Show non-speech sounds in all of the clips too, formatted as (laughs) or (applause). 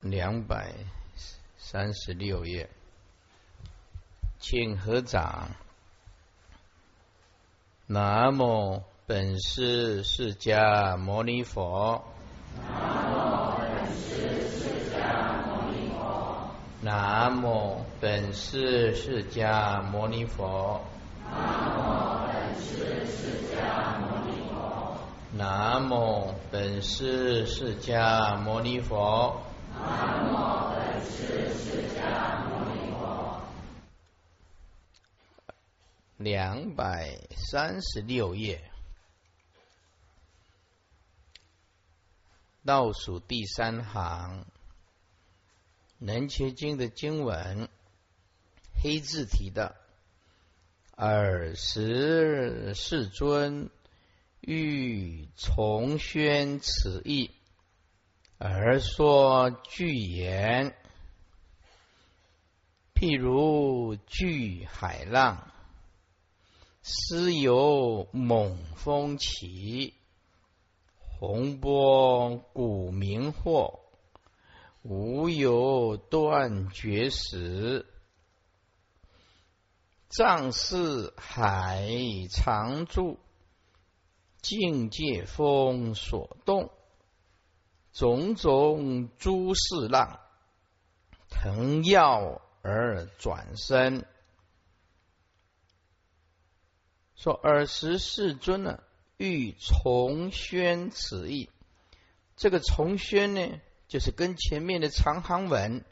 两百三十六页，请合掌。南无本师释迦牟尼佛。南无本师释迦牟尼佛。南无本师释迦牟尼佛。南无本师释迦牟尼佛。南无本师释迦牟尼佛。两百三十六页，倒数第三行，《能切经》的经文，黑字体的，尔时世尊欲重宣此意。而说巨言，譬如巨海浪，斯有猛风起，洪波鼓鸣惑，无有断绝时。藏是海常住，境界风所动。种种诸事浪，腾跃而转身。说尔时世尊呢，欲重宣此意。这个重宣呢，就是跟前面的长行文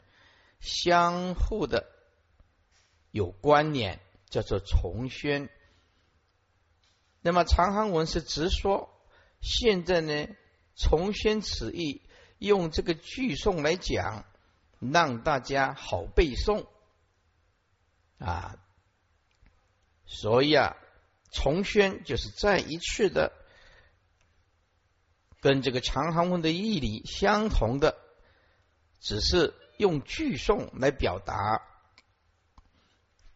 相互的有关联，叫做重宣。那么长行文是直说，现在呢？重宣此意，用这个句诵来讲，让大家好背诵啊。所以啊，重宣就是再一次的跟这个长行文的义理相同的，只是用句诵来表达。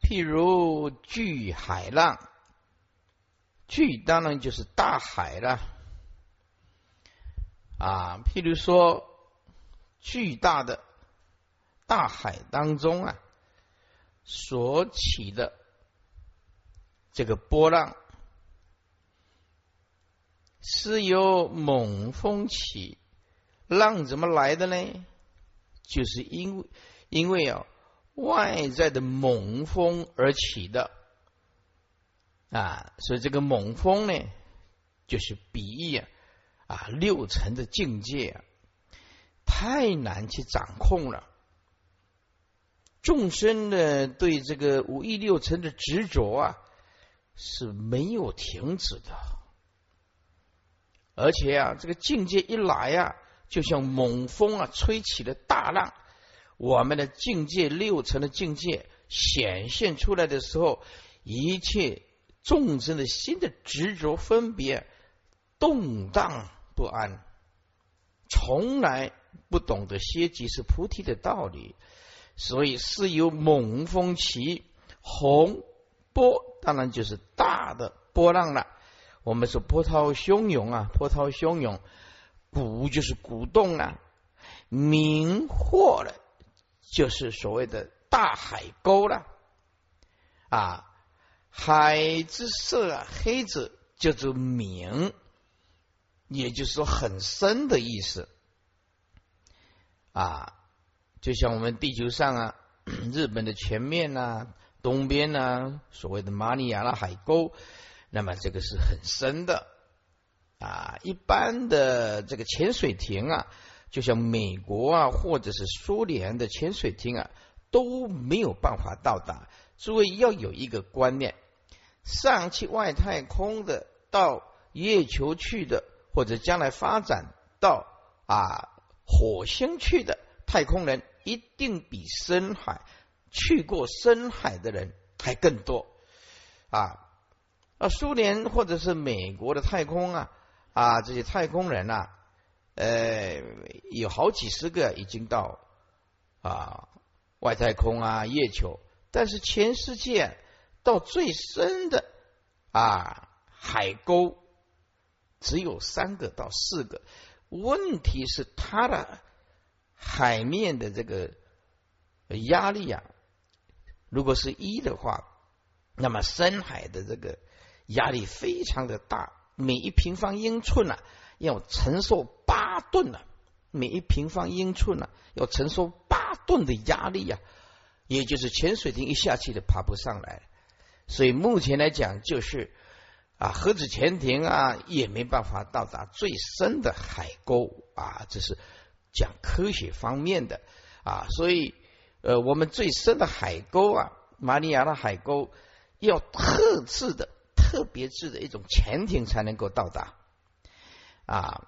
譬如巨海浪，巨当然就是大海了。啊，譬如说，巨大的大海当中啊，所起的这个波浪，是由猛风起，浪怎么来的呢？就是因为因为啊，外在的猛风而起的啊，所以这个猛风呢，就是比喻啊。啊，六层的境界啊，太难去掌控了。众生呢，对这个五欲六尘的执着啊，是没有停止的。而且啊，这个境界一来啊，就像猛风啊，吹起了大浪。我们的境界六层的境界显现出来的时候，一切众生的心的执着分别。动荡不安，从来不懂得歇即是菩提的道理，所以是有猛风起，洪波当然就是大的波浪了。我们说波涛汹涌啊，波涛汹涌，鼓就是鼓动啊，明惑了就是所谓的大海沟了啊，海之色，黑子叫做明。也就是说，很深的意思啊，就像我们地球上啊，(coughs) 日本的前面呐，东边呐，所谓的马里亚纳海沟，那么这个是很深的啊。一般的这个潜水艇啊，就像美国啊，或者是苏联的潜水艇啊，都没有办法到达。诸位要有一个观念：上去外太空的，到月球去的。或者将来发展到啊火星去的太空人，一定比深海去过深海的人还更多啊！啊，苏联或者是美国的太空啊啊，这些太空人呐，呃，有好几十个已经到啊外太空啊月球，但是全世界到最深的啊海沟。只有三个到四个，问题是它的海面的这个压力啊，如果是一的话，那么深海的这个压力非常的大，每一平方英寸啊要承受八吨啊，每一平方英寸啊要承受八吨的压力呀，也就是潜水艇一下去都爬不上来。所以目前来讲，就是啊，核子潜艇啊也没办法到达最深的海沟啊，这是讲科学方面的啊。所以呃，我们最深的海沟啊，马里亚纳海沟，要特制的、特别制的一种潜艇才能够到达啊。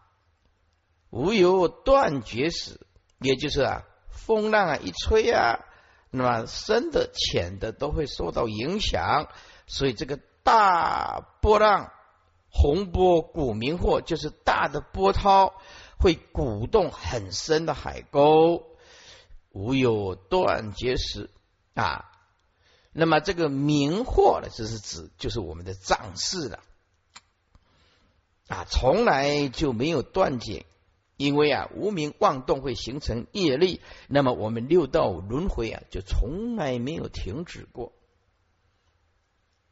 无有断绝时，也就是啊，风浪啊一吹啊。那么深的、浅的都会受到影响，所以这个大波浪、洪波、古明惑，就是大的波涛会鼓动很深的海沟，无有断绝时啊。那么这个明惑呢，就是指就是我们的脏事了啊，从来就没有断绝。因为啊，无名妄动会形成业力，那么我们六道轮回啊，就从来没有停止过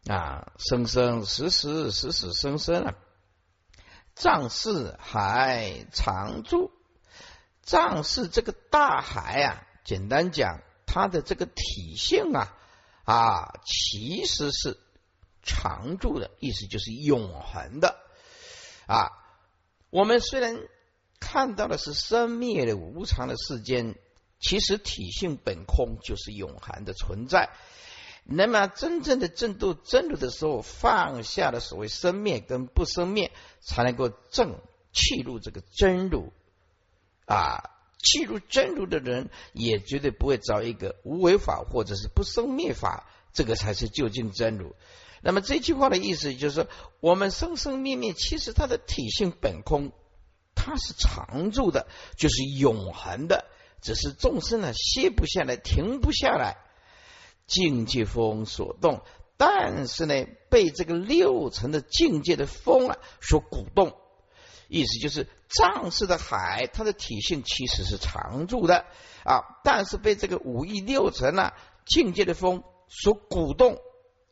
啊，生生死死，死死生生啊，藏世海常住，藏世这个大海啊，简单讲，它的这个体性啊啊，其实是常住的意思，就是永恒的啊。我们虽然。看到的是生灭的无常的世间，其实体性本空，就是永恒的存在。那么真正的正度真如的时候，放下了所谓生灭跟不生灭，才能够正气入这个真如啊。气入真如的人，也绝对不会找一个无为法或者是不生灭法，这个才是究竟真如。那么这句话的意思就是说，我们生生灭灭，其实它的体性本空。它是常住的，就是永恒的，只是众生呢歇不下来，停不下来，境界风所动，但是呢被这个六层的境界的风啊所鼓动，意思就是藏式的海，它的体性其实是常住的。啊，但是被这个五亿六层啊境界的风所鼓动，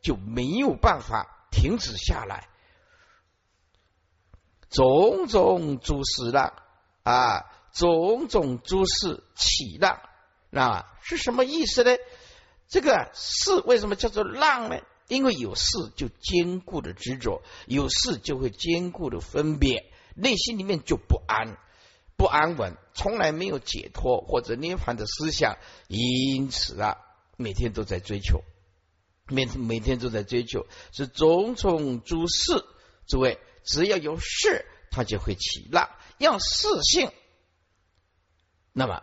就没有办法停止下来。种种诸事浪啊，种种诸事起浪，那是什么意思呢？这个事为什么叫做浪呢？因为有事就坚固的执着，有事就会坚固的分别，内心里面就不安、不安稳，从来没有解脱或者涅槃的思想，因此啊，每天都在追求，每每天都在追求，是种种诸事，诸位。只要有事，它就会起浪；要事性，那么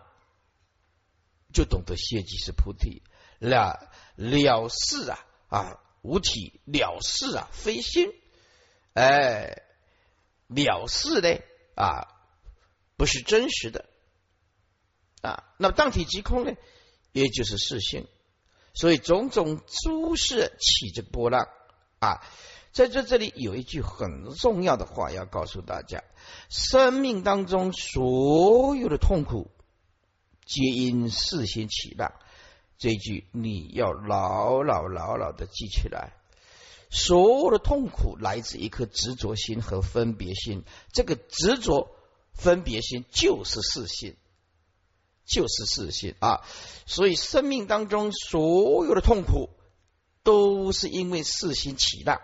就懂得歇即是菩提了了事啊啊无体了事啊非心哎了事呢啊不是真实的啊那么当体即空呢也就是事性，所以种种诸事起着波浪啊。在这这里有一句很重要的话要告诉大家：生命当中所有的痛苦，皆因事先起浪。这句你要牢牢牢牢的记起来。所有的痛苦来自一颗执着心和分别心，这个执着分别心就是事心，就是事心啊！所以生命当中所有的痛苦，都是因为事心起大。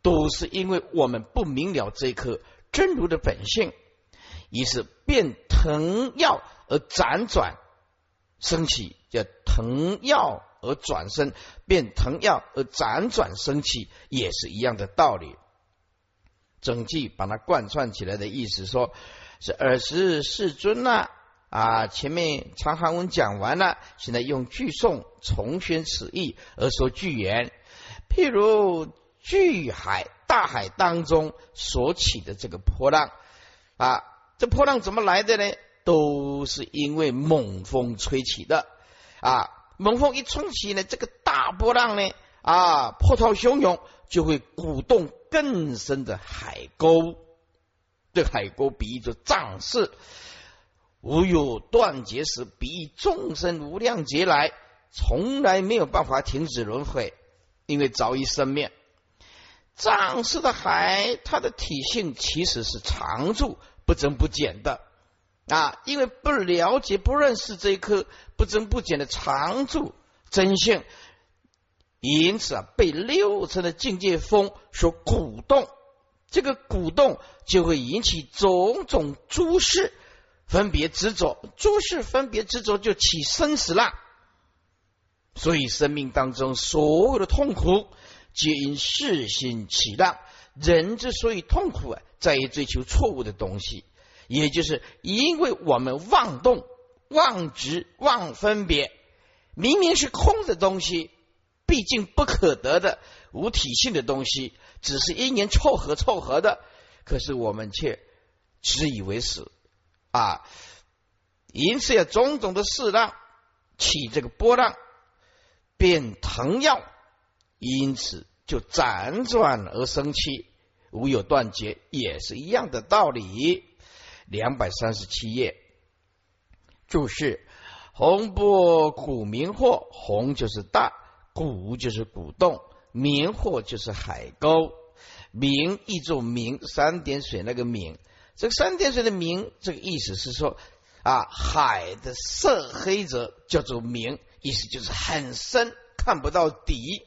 都是因为我们不明了这颗真如的本性，于是变腾耀而辗转升起，叫腾耀而转身，变腾耀而辗转升起，也是一样的道理。整句把它贯穿起来的意思，说是尔时世尊呐啊，前面长行文讲完了，现在用句诵重宣此意而说句言，譬如。巨海大海当中所起的这个波浪啊，这波浪怎么来的呢？都是因为猛风吹起的啊！猛风一吹起呢，这个大波浪呢啊，波涛汹涌，就会鼓动更深的海沟。这海沟比喻着藏式无有断绝时，比众生无量劫来，从来没有办法停止轮回，因为早已生灭。藏式的海，它的体性其实是常住、不增不减的啊！因为不了解、不认识这一颗不增不减的常住真性，因此啊，被六层的境界风所鼓动，这个鼓动就会引起种种诸事分别执着，诸事分别执着就起生死浪，所以生命当中所有的痛苦。皆因世心起浪，人之所以痛苦啊，在于追求错误的东西，也就是因为我们妄动、妄执、妄分别，明明是空的东西，毕竟不可得的无体性的东西，只是因缘凑合凑合的，可是我们却执以为是啊，因此有种种的事浪起这个波浪，变腾要。因此，就辗转而生气，无有断绝，也是一样的道理。两百三十七页注释：红波鼓鸣惑，红就是大，鼓就是鼓动，鸣惑就是海沟。明译作明，三点水那个明，这个三点水的明，这个意思是说啊，海的色黑者叫做明，意思就是很深，看不到底。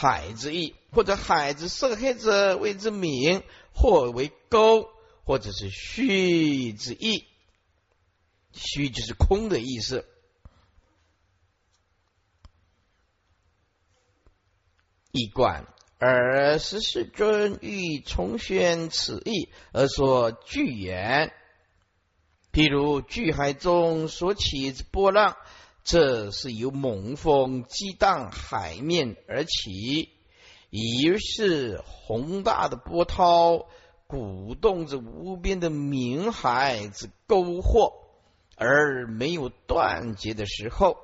海之意，或者海之色黑者谓之名，或为沟，或者是虚之意。虚就是空的意思。一观，而十世尊欲重宣此意，而说巨言，譬如巨海中所起之波浪。这是由猛风激荡海面而起，于是宏大的波涛鼓动着无边的冥海之沟壑，而没有断绝的时候。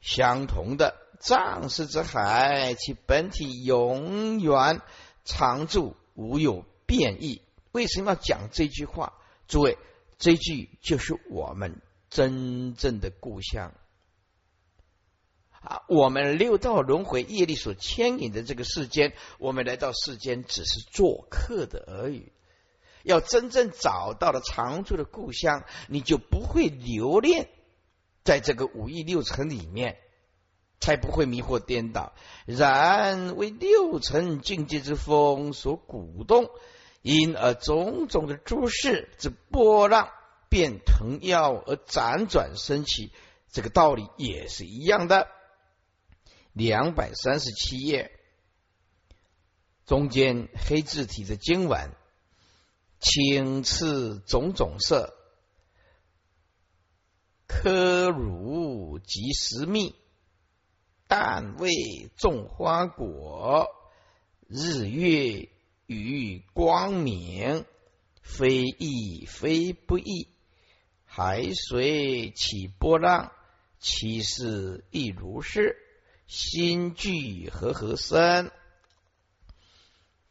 相同的，藏识之海，其本体永远常住，无有变异。为什么要讲这句话？诸位，这句就是我们。真正的故乡啊！我们六道轮回业力所牵引的这个世间，我们来到世间只是做客的而已。要真正找到了常住的故乡，你就不会留恋在这个五欲六尘里面，才不会迷惑颠倒。然为六尘境界之风所鼓动，因而种种的诸事之波浪。变腾药而辗转升起，这个道理也是一样的。两百三十七页中间黑字体的经文，青赤种种色，科如及时密，但为种花果，日月与光明，非易非不易。海水起波浪，其实亦如是。心聚和合生，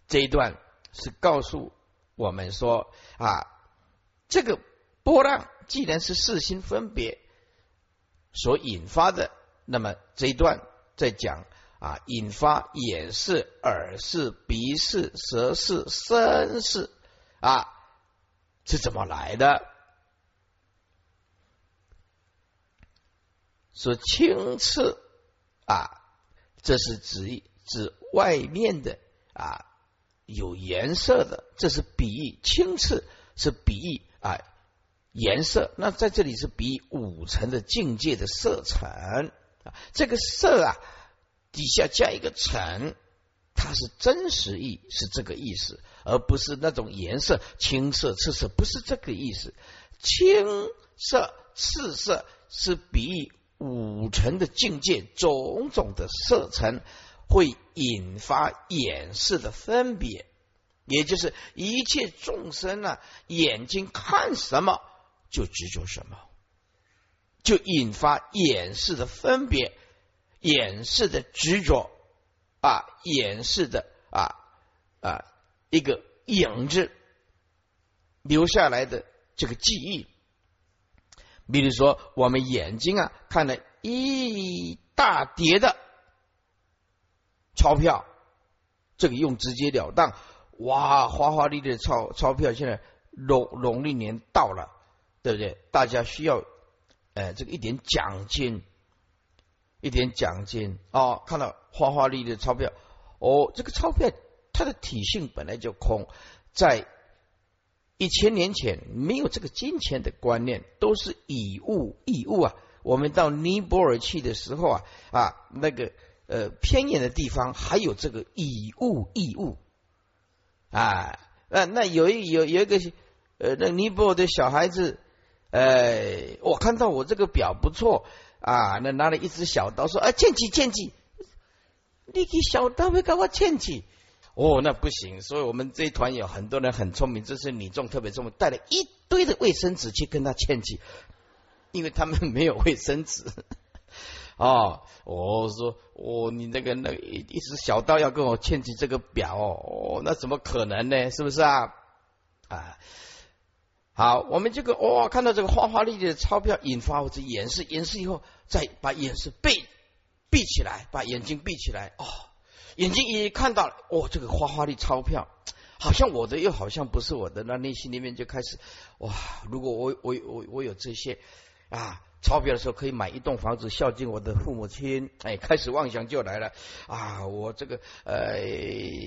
这一段是告诉我们说啊，这个波浪既然是四心分别所引发的，那么这一段在讲啊，引发眼视、耳视、鼻视、舌视、身视啊，是怎么来的？说青赤啊，这是指指外面的啊有颜色的，这是比喻青赤是比喻啊颜色。那在这里是比喻五层的境界的色层啊，这个色啊底下加一个层，它是真实意是这个意思，而不是那种颜色青色赤色，不是这个意思。青色赤色是比喻。五尘的境界，种种的色尘会引发眼视的分别，也就是一切众生呢，眼睛看什么就执着什么，就引发眼视的分别，眼视的执着啊，眼视的啊啊一个影子留下来的这个记忆。比如说，我们眼睛啊看了一大叠的钞票，这个用直截了当，哇，花花绿绿的钞钞票，现在农农历年到了，对不对？大家需要，呃，这个一点奖金，一点奖金哦。看到花花绿绿的钞票，哦，这个钞票它的体性本来就空，在。一千年前没有这个金钱的观念，都是以物易物啊。我们到尼泊尔去的时候啊啊，那个呃偏远的地方还有这个以物易物啊。那那有一有有一个呃那尼泊尔的小孩子，呃，我看到我这个表不错啊，那拿了一只小刀说啊，剑起剑起，你给小刀会给我剑起。哦，那不行，所以我们这一团有很多人很聪明，这是女众特别聪明，带了一堆的卫生纸去跟他欠气，因为他们没有卫生纸。(laughs) 哦，我说，哦，你那个那一一只小刀要跟我欠起这个表哦，那怎么可能呢？是不是啊？啊，好，我们这个哇，看到这个花花绿绿的钞票，引发我这眼视，眼视以后，再把眼视闭闭起来，把眼睛闭起来，哦。眼睛一看到，哦，这个花花的钞票，好像我的，又好像不是我的，那内心里面就开始，哇！如果我我我我有这些啊钞票的时候，可以买一栋房子孝敬我的父母亲，哎，开始妄想就来了啊！我这个呃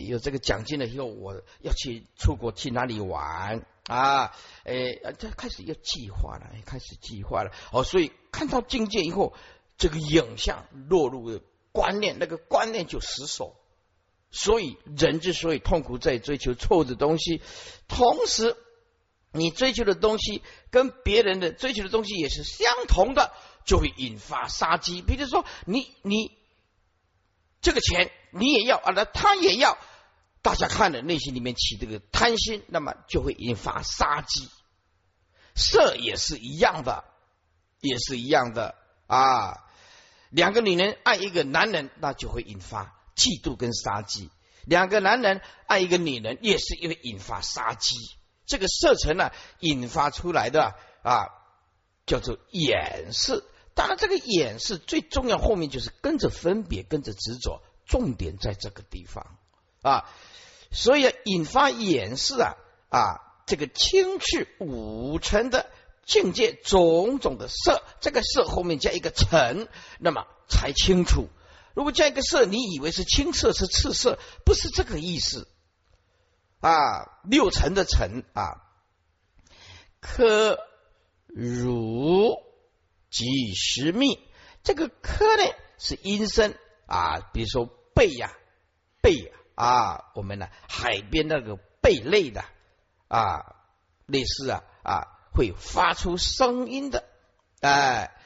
有这个奖金了以后，我要去出国去哪里玩啊？哎，这开始要计划了，开始计划了哦。所以看到境界以后，这个影像落入了。观念那个观念就失守，所以人之所以痛苦，在追求错误的东西，同时你追求的东西跟别人的追求的东西也是相同的，就会引发杀机。比如说，你你这个钱你也要啊，那他也要，大家看了内心里面起这个贪心，那么就会引发杀机。色也是一样的，也是一样的啊。两个女人爱一个男人，那就会引发嫉妒跟杀机；两个男人爱一个女人，也是因为引发杀机。这个色尘呢，引发出来的啊，叫做掩饰。当然，这个掩饰最重要，后面就是跟着分别，跟着执着，重点在这个地方啊。所以引发掩饰啊啊，这个清赤五尘的。境界种种的色，这个色后面加一个尘，那么才清楚。如果加一个色，你以为是青色是赤色，不是这个意思啊。六尘的尘啊，科如即实密，这个科呢是阴身啊，比如说贝呀贝啊，我们呢海边那个贝类的啊，类似啊啊。会发出声音的，哎，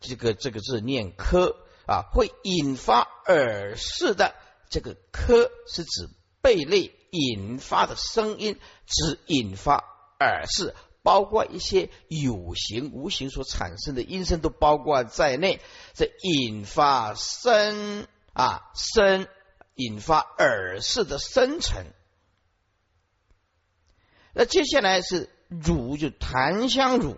这个这个字念科啊，会引发耳饰的。这个科是指贝类引发的声音，指引发耳饰，包括一些有形无形所产生的音声都包括在内。这引发声啊声，引发耳饰的生成。那接下来是。乳就檀香乳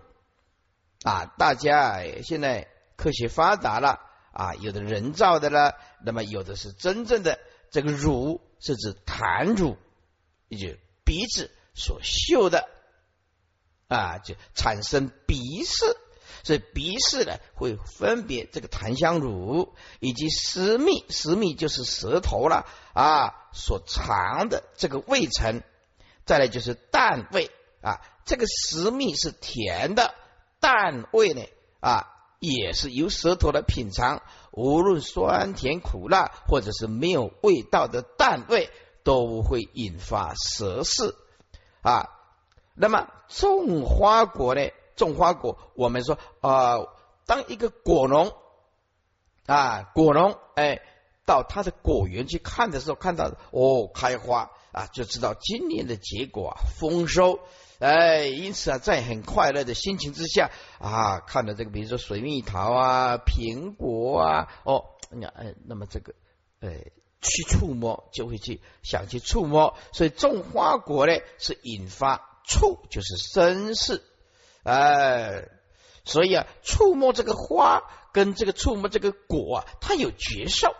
啊，大家现在科学发达了啊，有的人造的了，那么有的是真正的这个乳是指檀乳，也就鼻子所嗅的啊，就产生鼻视，所以鼻视呢会分别这个檀香乳以及食蜜，食蜜就是舌头了啊所藏的这个味层，再来就是淡味啊。这个食蜜是甜的，淡味呢啊，也是由舌头来品尝。无论酸甜苦辣，或者是没有味道的淡味，都会引发舌事啊。那么种花果呢？种花果，我们说啊，当一个果农啊，果农哎，到他的果园去看的时候，看到哦开花啊，就知道今年的结果啊丰收。哎，因此啊，在很快乐的心情之下啊，看到这个，比如说水蜜桃啊、苹果啊，哦，你看，哎，那么这个，哎，去触摸，就会去想去触摸。所以种花果呢，是引发触，就是生事。哎，所以啊，触摸这个花跟这个触摸这个果啊，它有觉受，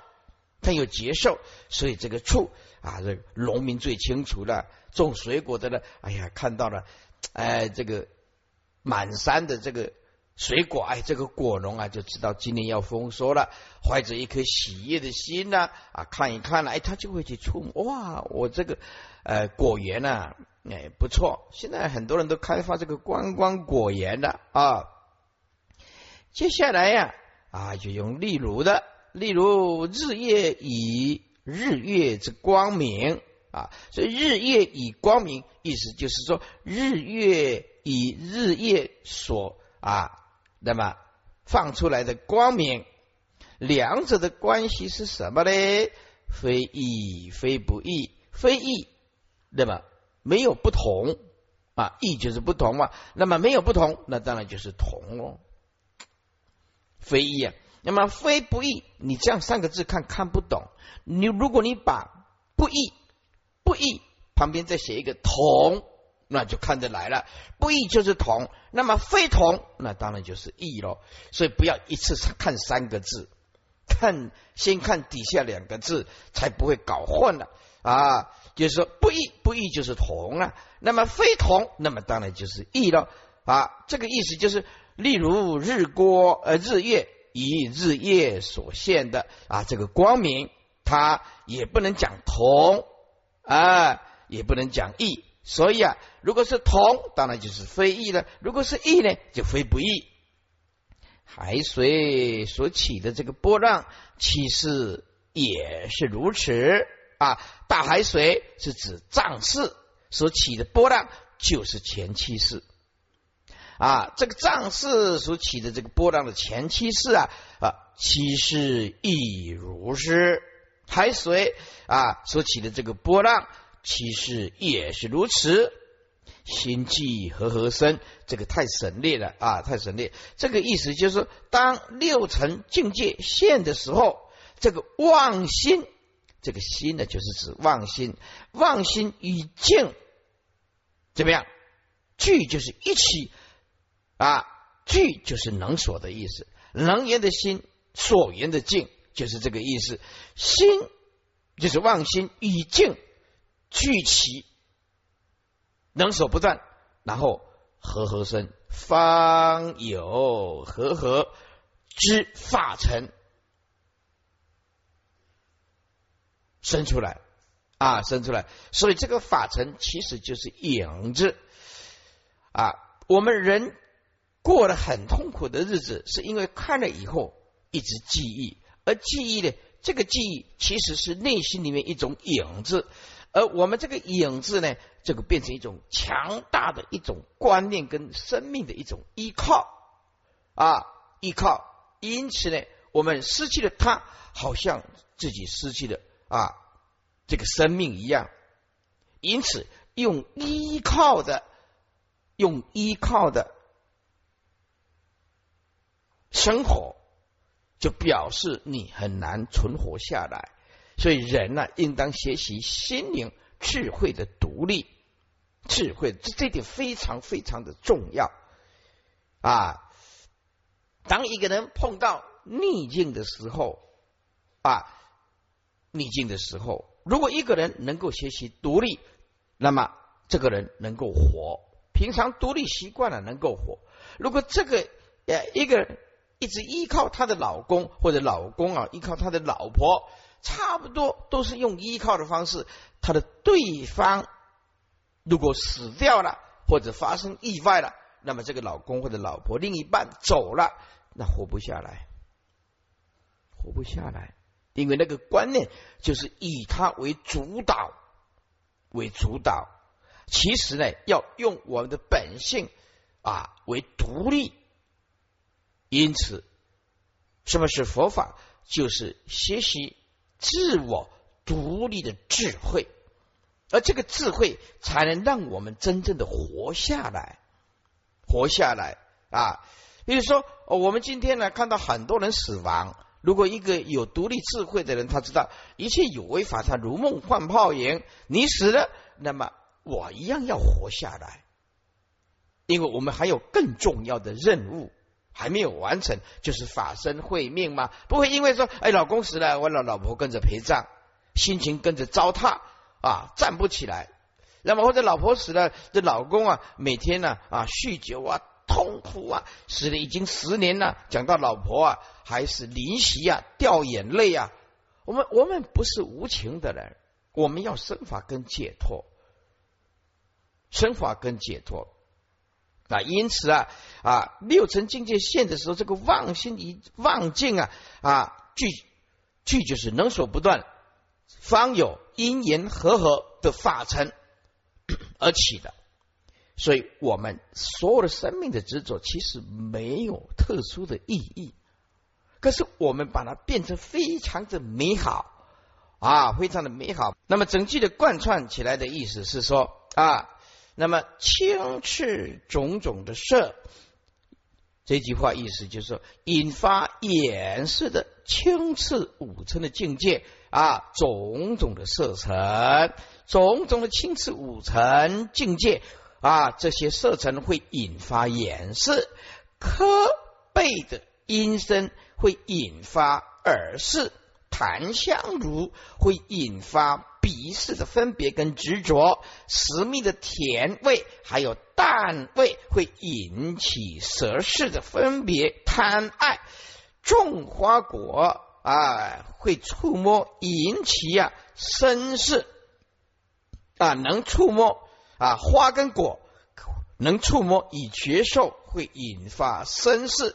它有觉受。所以这个触啊，这农民最清楚了。种水果的呢，哎呀，看到了，哎，这个满山的这个。水果，哎，这个果农啊，就知道今年要丰收了，怀着一颗喜悦的心呢，啊，看一看了，哎，他就会去触摸，哇，我这个呃果园呢，哎，不错，现在很多人都开发这个观光果园的啊。接下来呀，啊，就用例如的，例如日夜以日月之光明啊，所以日月以光明，意思就是说日月以日月所啊。那么放出来的光明，两者的关系是什么呢？非异非不异，非异，那么没有不同啊，异就是不同嘛。那么没有不同，那当然就是同哦。非异啊，那么非不异，你这样三个字看看不懂。你如果你把不异不异旁边再写一个同。那就看得来了，不异就是同，那么非同，那当然就是异喽。所以不要一次看三个字，看先看底下两个字，才不会搞混了啊。就是说不异不异就是同了，那么非同，那么当然就是异喽啊。这个意思就是，例如日光呃日月以日夜所现的啊这个光明，它也不能讲同啊，也不能讲异。所以啊，如果是同，当然就是非异了；如果是异呢，就非不异。海水所起的这个波浪，其实也是如此啊。大海水是指脏事所起的波浪，就是前期事啊。这个脏事所起的这个波浪的前期事啊啊，其实亦如是。海水啊所起的这个波浪。其实也是如此，心悸和合生，这个太省略了啊，太省略。这个意思就是，当六层境界现的时候，这个妄心，这个心呢，就是指妄心，妄心与静怎么样？聚就是一起啊，聚就是能所的意思，能言的心，所言的静，就是这个意思。心就是妄心与静。聚齐，能所不断，然后和合生，方有和合之法尘生出来啊，生出来。所以这个法尘其实就是影子啊。我们人过了很痛苦的日子，是因为看了以后一直记忆，而记忆呢，这个记忆其实是内心里面一种影子。而我们这个影子呢，这个变成一种强大的一种观念跟生命的一种依靠啊，依靠。因此呢，我们失去了它，好像自己失去了啊这个生命一样。因此，用依靠的，用依靠的生活，就表示你很难存活下来。所以人呢，应当学习心灵智慧的独立，智慧这这点非常非常的重要啊！当一个人碰到逆境的时候啊，逆境的时候，如果一个人能够学习独立，那么这个人能够活。平常独立习惯了，能够活。如果这个呃一个一直依靠她的老公或者老公啊，依靠他的老婆。差不多都是用依靠的方式，她的对方如果死掉了或者发生意外了，那么这个老公或者老婆另一半走了，那活不下来，活不下来，因为那个观念就是以他为主导，为主导。其实呢，要用我们的本性啊为独立。因此，什么是佛法？就是学习。自我独立的智慧，而这个智慧才能让我们真正的活下来，活下来啊！比如说，我们今天呢看到很多人死亡，如果一个有独立智慧的人，他知道一切有为法，他如梦幻泡影。你死了，那么我一样要活下来，因为我们还有更重要的任务还没有完成，就是法身会命嘛。不会因为说，哎，老公死了，我老老婆跟着陪葬，心情跟着糟蹋啊，站不起来。那么或者老婆死了，这老公啊，每天呢啊酗酒啊。痛苦啊！死了已经十年了，讲到老婆啊，还是临席啊，掉眼泪啊。我们我们不是无情的人，我们要生法跟解脱，生法跟解脱啊。因此啊啊，六层境界现的时候，这个妄心一妄境啊啊，具具就是能所不断，方有因缘和合的法尘 (coughs) 而起的。所以，我们所有的生命的执着，其实没有特殊的意义。可是，我们把它变成非常的美好啊，非常的美好。那么，整句的贯穿起来的意思是说啊，那么轻赤种种的色，这句话意思就是说，引发眼色的青赤五层的境界啊，种种的色尘，种种的青赤五层境界。啊，这些色尘会引发眼视，科背的音声会引发耳视，檀香如会引发鼻视的分别跟执着，食蜜的甜味还有淡味会引起舌视的分别贪爱，种花果啊会触摸引起啊身视啊能触摸。啊，花跟果能触摸，以觉受会引发身视，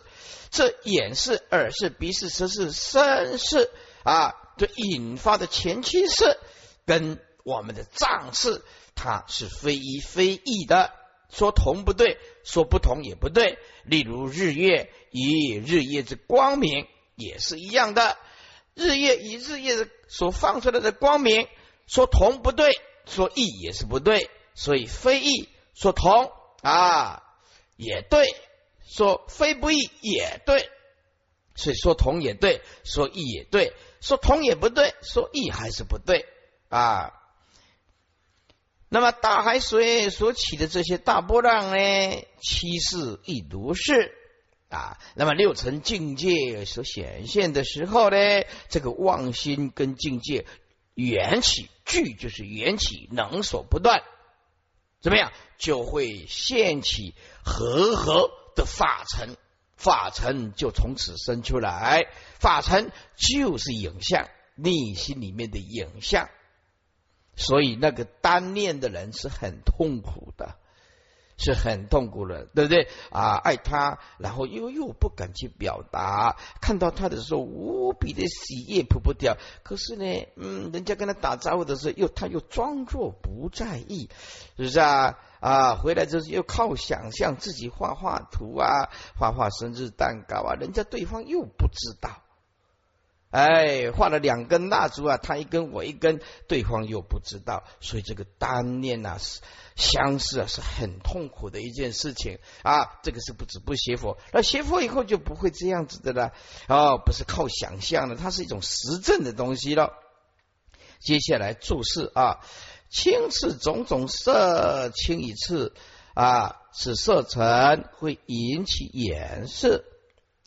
这眼视、耳视、鼻视、舌视、身视啊，这引发的前期识跟我们的脏视，它是非一非异的。说同不对，说不同也不对。例如日月以日月之光明也是一样的，日月以日月所放出来的光明，说同不对，说异也是不对。所以非异说同啊也对，说非不异也对，所以说同也对，说异也对，说同也不对，说异还是不对啊。那么大海水所起的这些大波浪呢，其实亦如是啊。那么六层境界所显现的时候呢，这个妄心跟境界缘起聚，就是缘起能所不断。怎么样就会现起和合的法尘，法尘就从此生出来。法尘就是影像，内心里面的影像。所以那个单念的人是很痛苦的。是很痛苦的，对不对啊？爱他，然后又又不敢去表达，看到他的时候无比的喜悦扑不掉。可是呢，嗯，人家跟他打招呼的时候，又他又装作不在意，是不是啊？啊，回来之后又靠想象自己画画图啊，画画生日蛋糕啊，人家对方又不知道。哎，画了两根蜡烛啊，他一根我一根，对方又不知道，所以这个单念呐是相似啊，是很痛苦的一件事情啊。这个是不止不学佛，那学佛以后就不会这样子的了。哦，不是靠想象的，它是一种实证的东西了。接下来注释啊，青是种种色，青一次啊，此色尘会引起眼色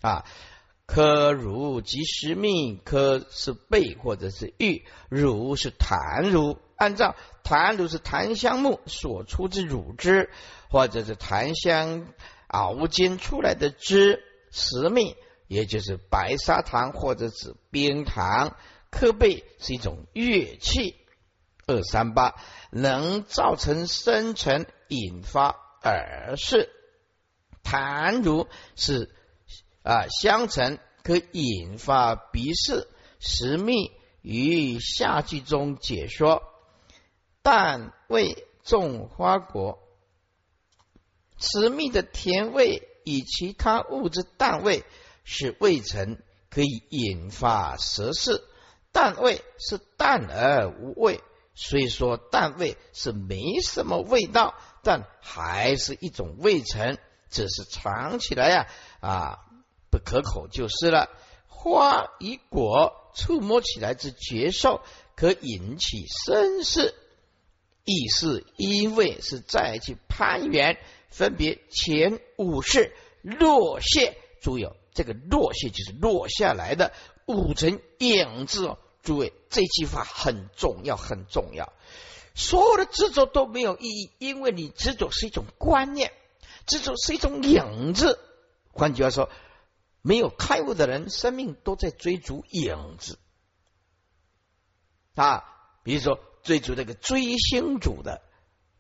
啊。科如即实命，科是贝或者是玉，乳是檀乳。按照檀乳是檀香木所出之乳汁，或者是檀香熬煎出来的汁，实命也就是白砂糖或者是冰糖。科贝是一种乐器，二三八能造成生成，引发耳识。檀乳是。啊，相乘可引发鼻视，实密于下句中解说。但味种花果，实密的甜味与其他物质淡味是味成，可以引发舌视。淡味是淡而无味，虽说淡味是没什么味道，但还是一种味成，只是尝起来呀啊。不可口就是了。花与果触摸起来之觉受，可引起身势，亦是因为是再去攀缘，分别前五世落谢。注意，这个落谢就是落下来的五层影子哦。诸位，这句话很重要，很重要。所有的执着都没有意义，因为你执着是一种观念，执着是一种影子。换句话说，没有开悟的人，生命都在追逐影子啊。比如说，追逐那个追星主的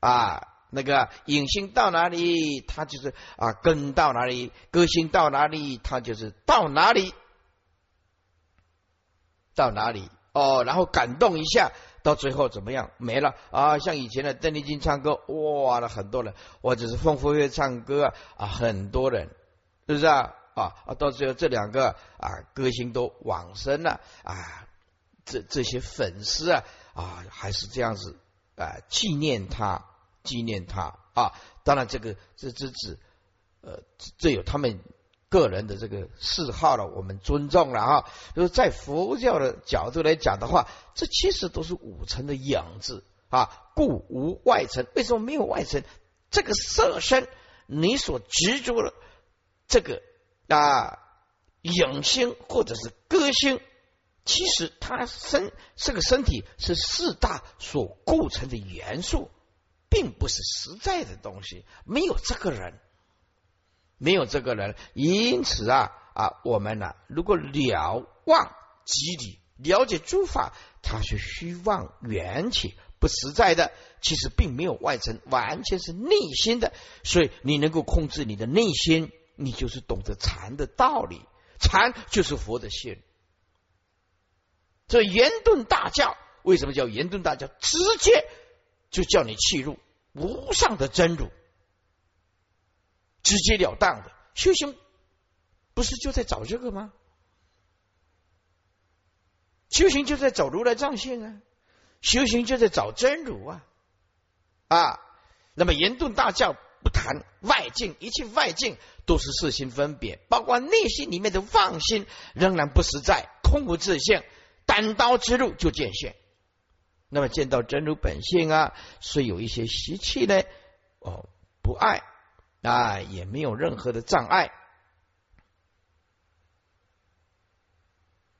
啊，那个影星到哪里，他就是啊跟到哪里；歌星到哪里，他就是到哪里，到哪里哦，然后感动一下。到最后怎么样？没了啊！像以前的邓丽君唱歌，哇，了很多人；或者是凤飞飞唱歌啊，很多人，是不是啊？啊啊！到最后这两个啊歌星都往生了啊，这这些粉丝啊啊还是这样子啊纪念他，纪念他啊！当然这个这这指呃这有他们。个人的这个嗜好了，我们尊重了啊。就是在佛教的角度来讲的话，这其实都是五层的影子啊，故无外层。为什么没有外层？这个色身，你所执着的这个啊影星或者是歌星，其实它身这个身体是四大所构成的元素，并不是实在的东西，没有这个人。没有这个人，因此啊啊，我们呢，如果了望即理，了解诸法，它是虚妄缘起，不实在的。其实并没有外层，完全是内心的。所以你能够控制你的内心，你就是懂得禅的道理。禅就是佛的性。这圆顿大教为什么叫圆顿大教？直接就叫你契入无上的真如。直截了当的修行，不是就在找这个吗？修行就在找如来藏性啊，修行就在找真如啊啊！那么严顿大教不谈外境，一切外境都是四心分别，包括内心里面的妄心仍然不实在，空无自性，单刀直入就见现。那么见到真如本性啊，虽有一些习气呢，哦，不爱。啊，也没有任何的障碍。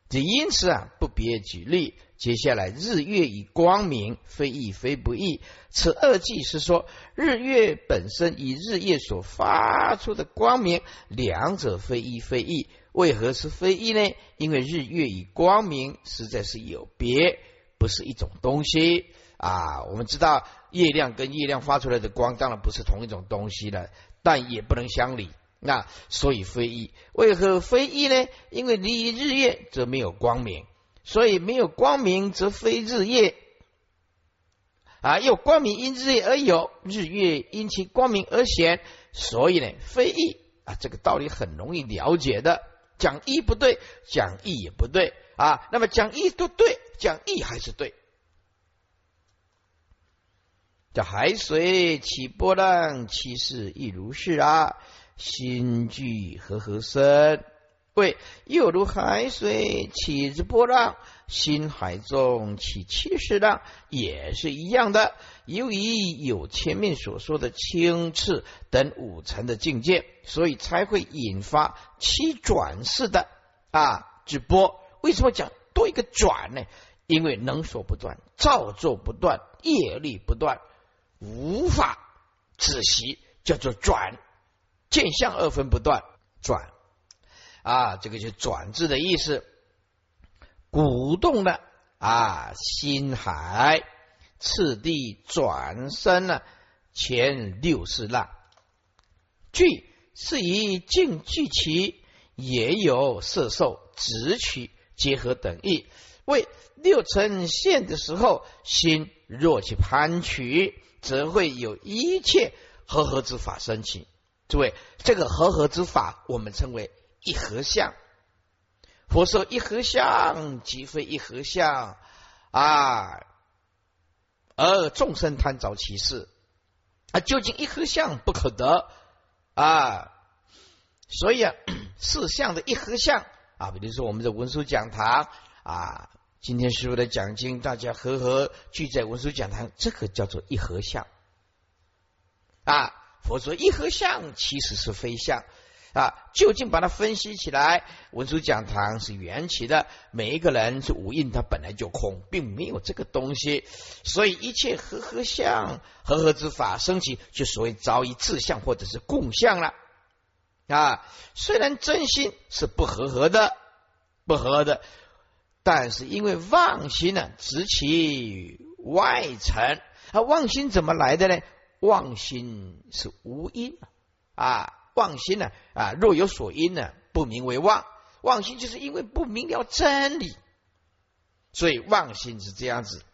这因此啊，不别举例。接下来，日月以光明，非异非不异。此二句是说，日月本身以日夜所发出的光明，两者非一非异。为何是非异呢？因为日月与光明实在是有别，不是一种东西啊。我们知道，月亮跟月亮发出来的光，当然不是同一种东西了。但也不能相离，那所以非一。为何非一呢？因为离日月则没有光明，所以没有光明则非日月啊。又光明因日月而有，日月因其光明而显，所以呢，非一啊。这个道理很容易了解的。讲一不对，讲一也不对啊。那么讲一都对，讲一还是对。这海水起波浪，其势亦如是啊。心聚和合生，为又如海水起之波浪，心海中起七十浪，也是一样的。由于有前面所说的清次等五层的境界，所以才会引发七转式的啊直播。为什么讲多一个转呢？因为能所不断，造作不断，业力不断。无法止息，叫做转，见相二分不断转啊，这个就转字的意思。鼓动的啊，心海次第转身了，前六四浪，聚是以静聚其，也有色受直取结合等意。为六层现的时候，心若去攀取。则会有一切和合之法升起。诸位，这个和合之法，我们称为一合相。佛说一合相，即非一合相啊，而众生贪着其事啊，究竟一合相不可得啊。所以啊，(clears throat) 四相的一合相啊，比如说我们的文殊讲堂啊，今天师傅的讲经，大家和和聚在文殊讲堂，这个叫做一合相啊。佛说一合相其实是非相啊，究竟把它分析起来，文殊讲堂是缘起的，每一个人是无印，它本来就空，并没有这个东西，所以一切和合相、和合之法升起，就所谓早已自相或者是共相了。啊，虽然真心是不合合的，不合的，但是因为妄心呢，直其外尘。啊，妄心怎么来的呢？妄心是无因啊，妄心呢啊，若有所因呢，不名为妄。妄心就是因为不明了真理，所以妄心是这样子，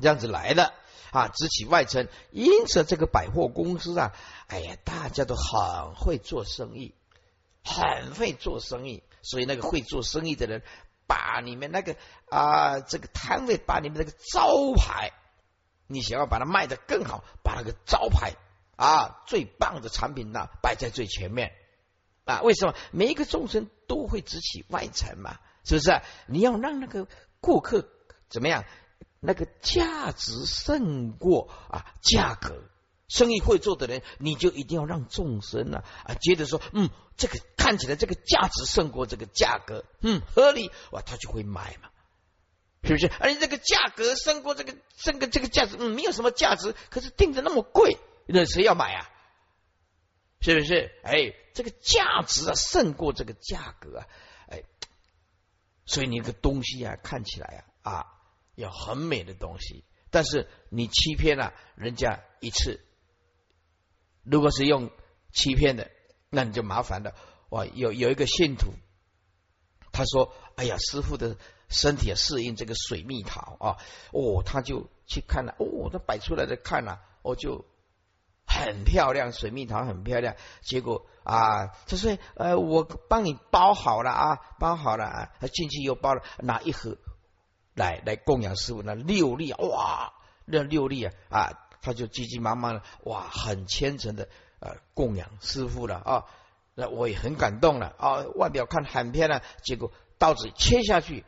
这样子来的啊，直起外层。因此，这个百货公司啊。哎呀，大家都很会做生意，很会做生意，所以那个会做生意的人，把你们那个啊这个摊位，把你们那个招牌，你想要把它卖得更好，把那个招牌啊最棒的产品呢摆在最前面啊？为什么？每一个众生都会直起外层嘛，是不是？你要让那个顾客怎么样？那个价值胜过啊价格。生意会做的人，你就一定要让众生呢啊，接着说，嗯，这个看起来这个价值胜过这个价格，嗯，合理哇，他就会买嘛，是不是？而且这个价格胜过这个胜过这个价值，嗯，没有什么价值，可是定的那么贵，那谁要买啊？是不是？哎，这个价值啊胜过这个价格啊，哎，所以你个东西啊看起来啊啊要很美的东西，但是你欺骗了人家一次。如果是用欺骗的，那你就麻烦了。哇，有有一个信徒，他说：“哎呀，师傅的身体适应这个水蜜桃啊，哦，他就去看了，哦，他摆出来的看了，哦，就很漂亮，水蜜桃很漂亮。结果啊，他说：呃，我帮你包好了啊，包好了啊，他进去又包了，拿一盒来来供养师傅，那六粒，哇，那六粒啊啊。”他就急急忙忙的，哇，很虔诚的呃供养师傅了啊，那我也很感动了啊。外表看很漂亮，结果刀子切下去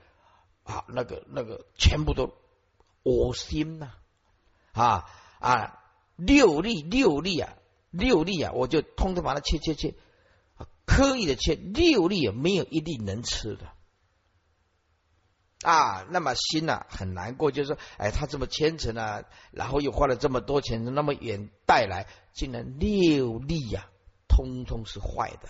啊，那个那个全部都恶心呐啊啊，六粒六粒啊，六粒啊，我就通通把它切切切，刻意的切六粒，没有一粒能吃的。啊，那么心呐很难过，就是说，哎，他这么虔诚啊，然后又花了这么多钱，那么远带来，竟然六粒呀，通通是坏的，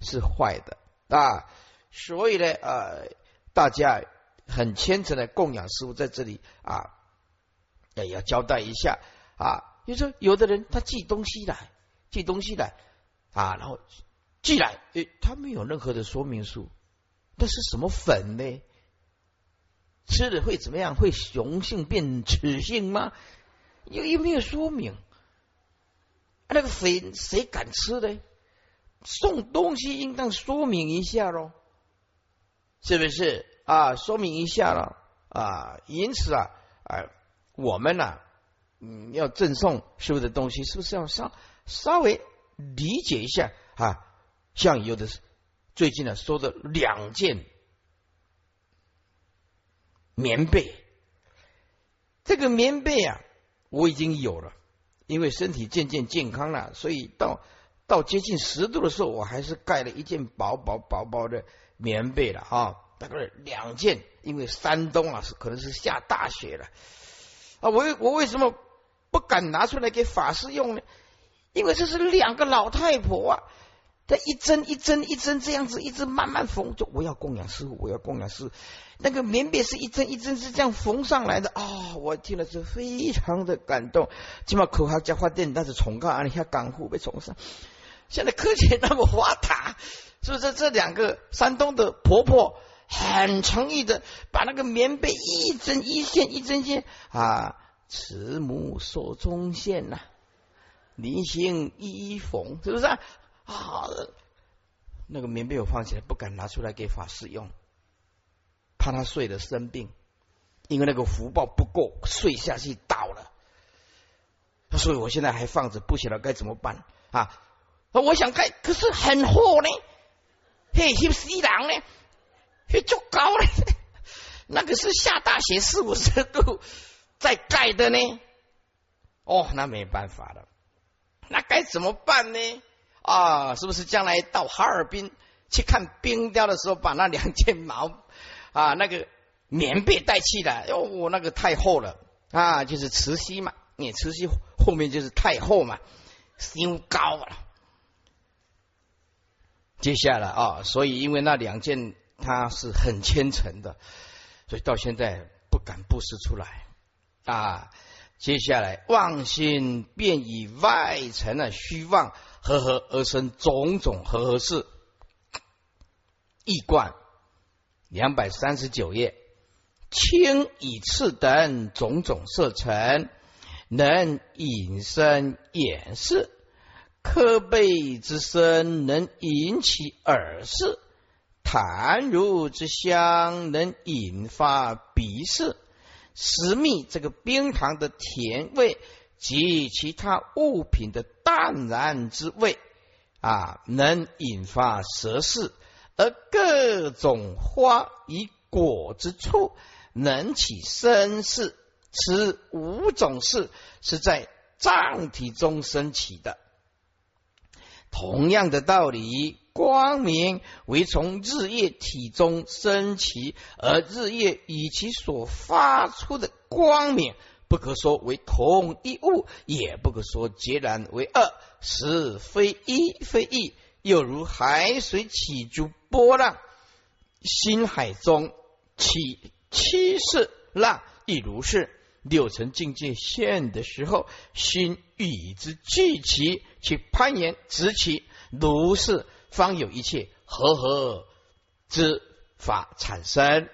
是坏的啊！所以呢，呃，大家很虔诚的供养师傅在这里啊，也要交代一下啊，就是说，有的人他寄东西来，寄东西来啊，然后寄来，诶，他没有任何的说明书，那是什么粉呢？吃了会怎么样？会雄性变雌性吗？又又没有说明。那个谁谁敢吃呢？送东西应当说明一下喽，是不是啊？说明一下了啊！因此啊，啊，我们呢，嗯，要赠送师傅的东西，是不是要稍稍微理解一下啊？像有的最近呢，说的两件。棉被，这个棉被啊，我已经有了，因为身体渐渐健康了，所以到到接近十度的时候，我还是盖了一件薄薄薄薄的棉被了啊，大概两件，因为山东啊是可能是下大雪了啊，我我为什么不敢拿出来给法师用呢？因为这是两个老太婆啊。他一针一针一针这样子，一直慢慢缝，就我要供养师傅，我要供养师。那个棉被是一针一针是这样缝上来的啊！我听了是非常的感动。起码口号加花店，但是崇高啊，你看港户被崇尚。现在科技那么发达，是不是这两个山东的婆婆很诚意的把那个棉被一针一线一针线啊，慈母手中线呐，临行一一缝，是不是？啊，那个棉被我放起来，不敢拿出来给法师用，怕他睡了生病，因为那个福报不够，睡下去倒了。所以我现在还放着，不晓得该怎么办啊！我想盖，可是很厚呢，嘿，那死人呢，就高了，(laughs) 那个是下大雪四五十度在盖的呢。哦，那没办法了，那该怎么办呢？啊，是不是将来到哈尔滨去看冰雕的时候，把那两件毛 (laughs) 啊那个棉被带去了？哟，那个太厚了啊，就是慈禧嘛，你慈禧后面就是太后嘛，心高了。接下来啊，所以因为那两件他是很虔诚的，所以到现在不敢布施出来啊。接下来妄心便以外层的虚妄合合而生种种合合事，易观两百三十九页，清以次等种种色尘，能隐身掩饰。科背之声能引起耳视，痰如之香能引发鼻视，食蜜这个冰糖的甜味及其他物品的淡然之味啊，能引发舌视，而各种花与果之处能起身视，此五种事是在脏体中升起的。同样的道理，光明为从日月体中升起，而日月以其所发出的光明，不可说为同一物，也不可说截然为二，是非一非一。又如海水起诸波浪，心海中起七色浪，亦如是。六层境界现的时候，心与之聚齐，去攀岩直起，如是方有一切和合之法产生。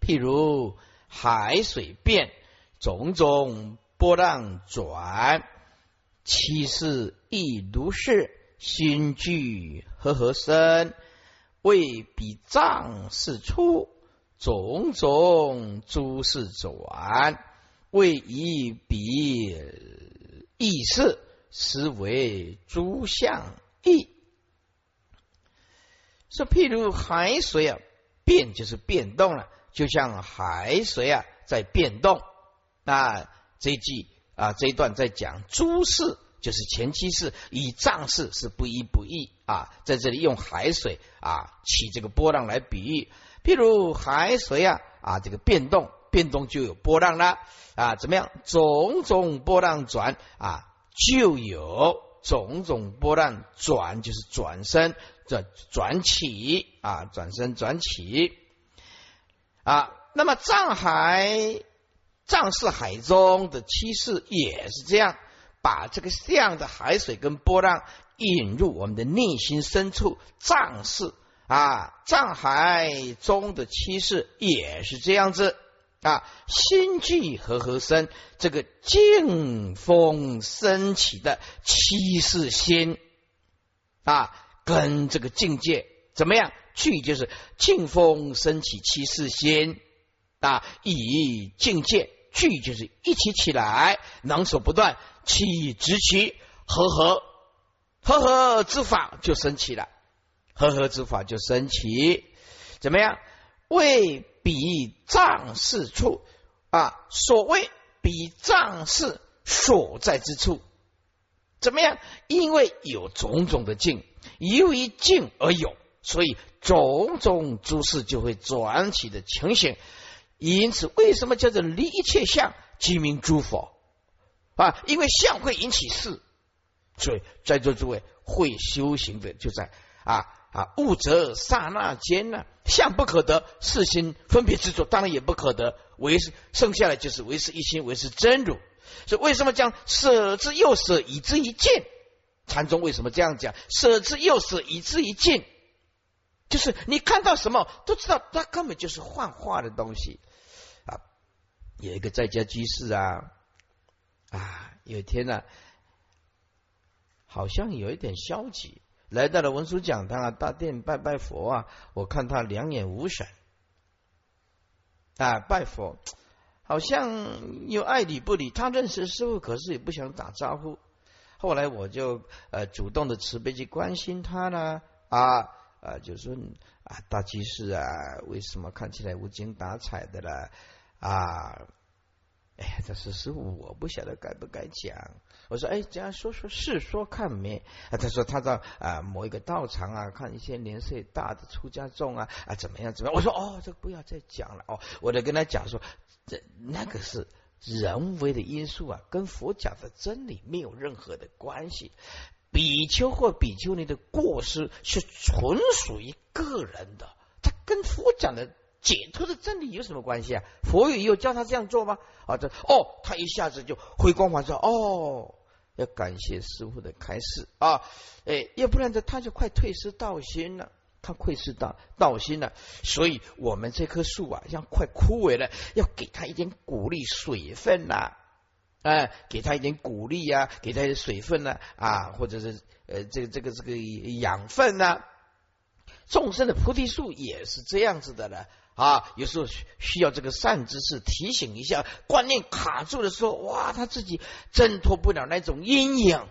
譬如海水变，种种波浪转，其事亦如是。心聚和合生，为彼藏事出，种种诸事转。为以彼意识，实为诸相异。说譬如海水啊变就是变动了，就像海水啊在变动。那这一句啊这一段在讲诸事，就是前期事以藏事是不一不异啊，在这里用海水啊起这个波浪来比喻。譬如海水啊啊这个变动。变动就有波浪了啊？怎么样？种种波浪转啊，就有种种波浪转，就是转身转转起啊，转身转起啊。那么藏海藏式海中的趋势也是这样，把这个样的海水跟波浪引入我们的内心深处。藏式啊，藏海中的趋势也是这样子。啊，心聚和合生，这个静风升起的七世心啊，跟这个境界怎么样？聚就是静风升起七世心啊，以境界聚就是一起起来，能所不断，起直起和合和合之法就升起了，和合之法就升起，怎么样？为比藏事处啊，所谓比藏事所在之处，怎么样？因为有种种的境，由于境而有，所以种种诸事就会转起的情形。因此，为什么叫做离一切相即名诸佛啊？因为相会引起事，所以在座诸位会修行的就在啊。啊，物则刹那间呢，相不可得，四心分别执着，当然也不可得。唯是剩下来就是唯是一心，唯是真如。所以为什么讲舍之又舍，以之一见？禅宗为什么这样讲？舍之又舍，以之一见，就是你看到什么都知道，它根本就是幻化的东西啊。有一个在家居士啊啊，有一天呢，好像有一点消极。来到了文殊讲堂啊，大殿拜拜佛啊，我看他两眼无神啊，拜佛好像又爱理不理。他认识师傅，可是也不想打招呼。后来我就呃主动的慈悲去关心他呢啊啊，就说啊，大居士啊，为什么看起来无精打采的了啊？哎，这是师傅，我不晓得该不该讲。我说，哎，这样说说是说看没？他说他到啊某一个道场啊，看一些年岁大的出家众啊啊怎么样怎么样？我说哦，这不要再讲了哦，我得跟他讲说，这那个是人为的因素啊，跟佛讲的真理没有任何的关系。比丘或比丘尼的过失是纯属于个人的，他跟佛讲的。解脱的真理有什么关系啊？佛有有教他这样做吗？啊，这哦，他一下子就回光返照哦，要感谢师傅的开示啊，哎，要不然的他就快退失道心了，他退失道道心了，所以我们这棵树啊，像快枯萎了，要给他一点鼓励水分呐，哎，给他一点鼓励呀，给他一点水分呐啊，或者是呃，这个这个这个养分呐，众生的菩提树也是这样子的了。啊，有时候需要这个善知识提醒一下，观念卡住的时候，哇，他自己挣脱不了那种阴影。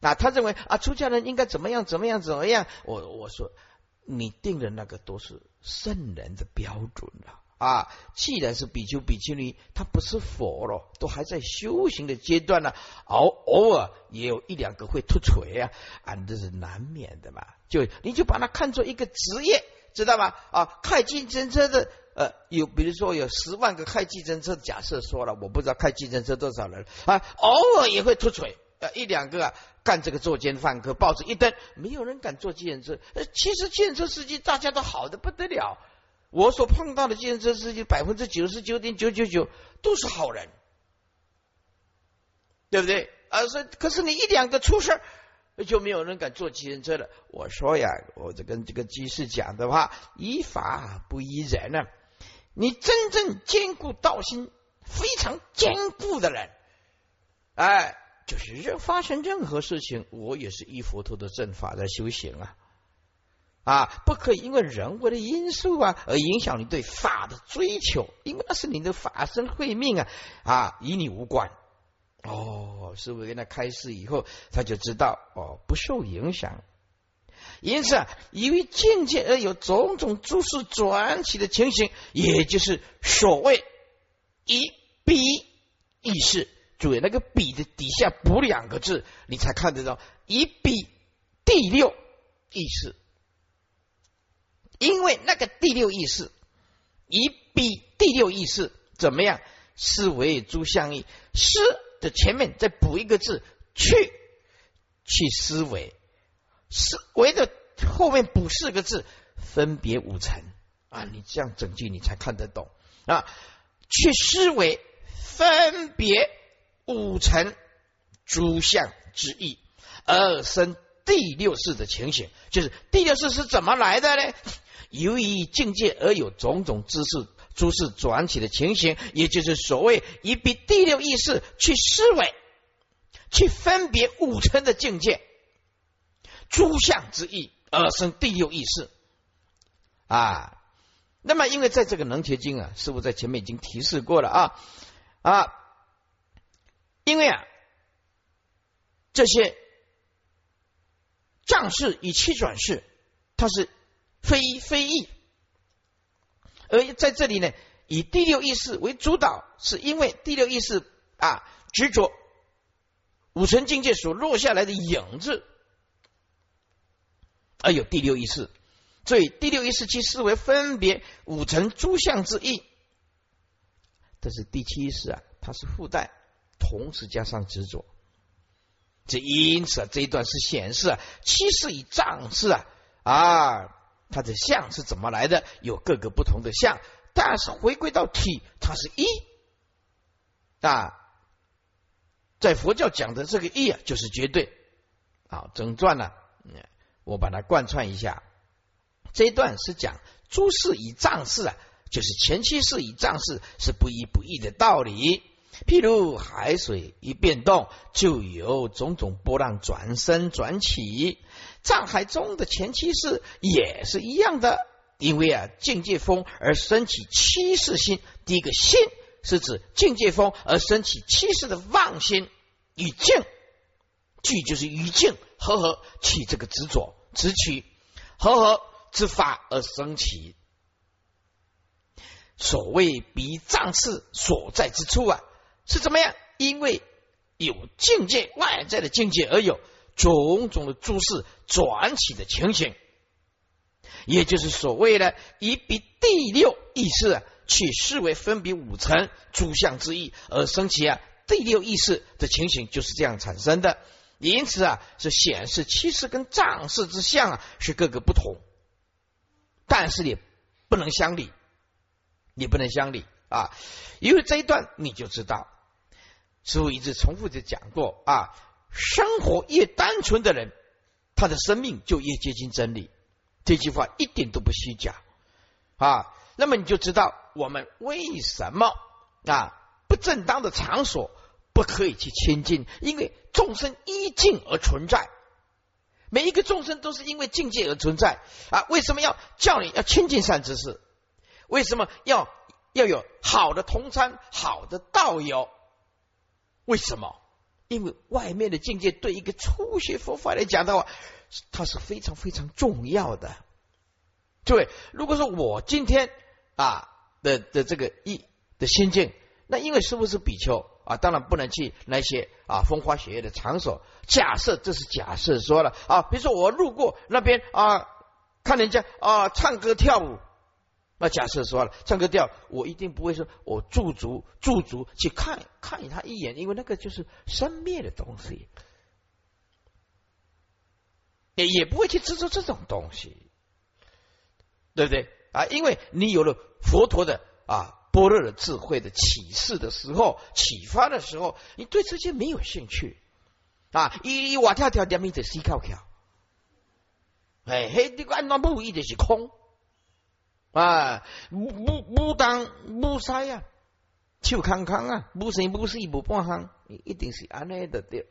啊，他认为啊，出家人应该怎么样，怎么样，怎么样？我我说，你定的那个都是圣人的标准了啊。既然是比丘、比丘尼，他不是佛了，都还在修行的阶段呢。偶偶尔也有一两个会突锤啊，啊，这是难免的嘛。就你就把它看作一个职业。知道吗？啊，开计程车的，呃，有比如说有十万个开计程车，假设说了，我不知道开计程车多少人啊，偶尔也会突锤，呃，一两个啊，干这个作奸犯科，报纸一登，没有人敢坐计程车。呃，其实计程车司机大家都好的不得了，我所碰到的计程车司机百分之九十九点九九九都是好人，对不对？啊，所以，可是你一两个出事就没有人敢坐骑人车了。我说呀，我这跟这个居士讲的话，依法不依人呢。你真正坚固道心、非常坚固的人，哎，就是任发生任何事情，我也是依佛陀的正法在修行啊啊，不可以因为人为的因素啊而影响你对法的追求，因为那是你的法身慧命啊啊，与你无关。哦，师傅跟他开示以后，他就知道哦，不受影响。因此啊，由于境界而有种种诸事转起的情形，也就是所谓一比意识。注意那个“比”的底下补两个字，你才看得到一比第六意识。因为那个第六意识，一比第六意识怎么样？是为诸相义是。的前面再补一个字，去去思维，思维的后面补四个字，分别五层啊！你这样整句你才看得懂啊！去思维分别五层诸相之意，而生第六世的情形，就是第六世是怎么来的呢？(laughs) 由于境界而有种种知识。诸事转起的情形，也就是所谓以比第六意识去思维、去分别五尘的境界，诸相之意而生第六意识啊。那么，因为在这个能觉经啊，师傅在前面已经提示过了啊啊，因为啊这些仗势以七转世，它是非非义。而在这里呢，以第六意识为主导，是因为第六意识啊执着五层境界所落下来的影子，而有第六意识，所以第六意识即视为分别五层诸相之意。这是第七意识啊，它是附带，同时加上执着，这因此啊这一段是显示啊七世以藏式啊啊。它的相是怎么来的？有各个不同的相，但是回归到体，它是一啊。在佛教讲的这个一啊，就是绝对。好，整段呢，我把它贯穿一下。这一段是讲诸事以藏事啊，就是前期事以藏事是不一不异的道理。譬如海水一变动，就有种种波浪转升转起。藏海中的前七世也是一样的，因为啊境界风而升起七世心。第一个心是指境界风而升起七世的妄心与境，聚就是与境合合起这个执着执取。和合之法而生起。所谓比藏事所在之处啊，是怎么样？因为有境界外在的境界，而有种种的诸事转起的情形，也就是所谓的以彼第六意识去视为分别五层诸相之意而生起啊，第六意识的情形就是这样产生的。因此啊，是显示七事跟藏事之相啊是各个不同，但是也不能相离。你不能相离啊！因为这一段你就知道，师傅一直重复的讲过啊，生活越单纯的人，他的生命就越接近真理。这句话一点都不虚假啊！那么你就知道我们为什么啊不正当的场所不可以去亲近，因为众生依境而存在，每一个众生都是因为境界而存在啊！为什么要叫你要亲近善知识？为什么要要有好的同参、好的道友？为什么？因为外面的境界对一个初学佛法来讲的话，它是非常非常重要的。诸位，如果说我今天啊的的这个一的心境，那因为师傅是比丘啊，当然不能去那些啊风花雪月的场所。假设这是假设说了啊，比如说我路过那边啊，看人家啊唱歌跳舞。那假设说了唱歌调，我一定不会说我驻足驻足去看看他一眼，因为那个就是生灭的东西，也也不会去执着这种东西，对不对啊？因为你有了佛陀的啊般若的智慧的启示的时候，启发的时候，你对这些没有兴趣啊！一瓦跳跳点，你就思考考，哎嘿，这个安那不一的是空。啊，不不不当不塞呀，臭康康啊，不生不死不半行，一定是安内的对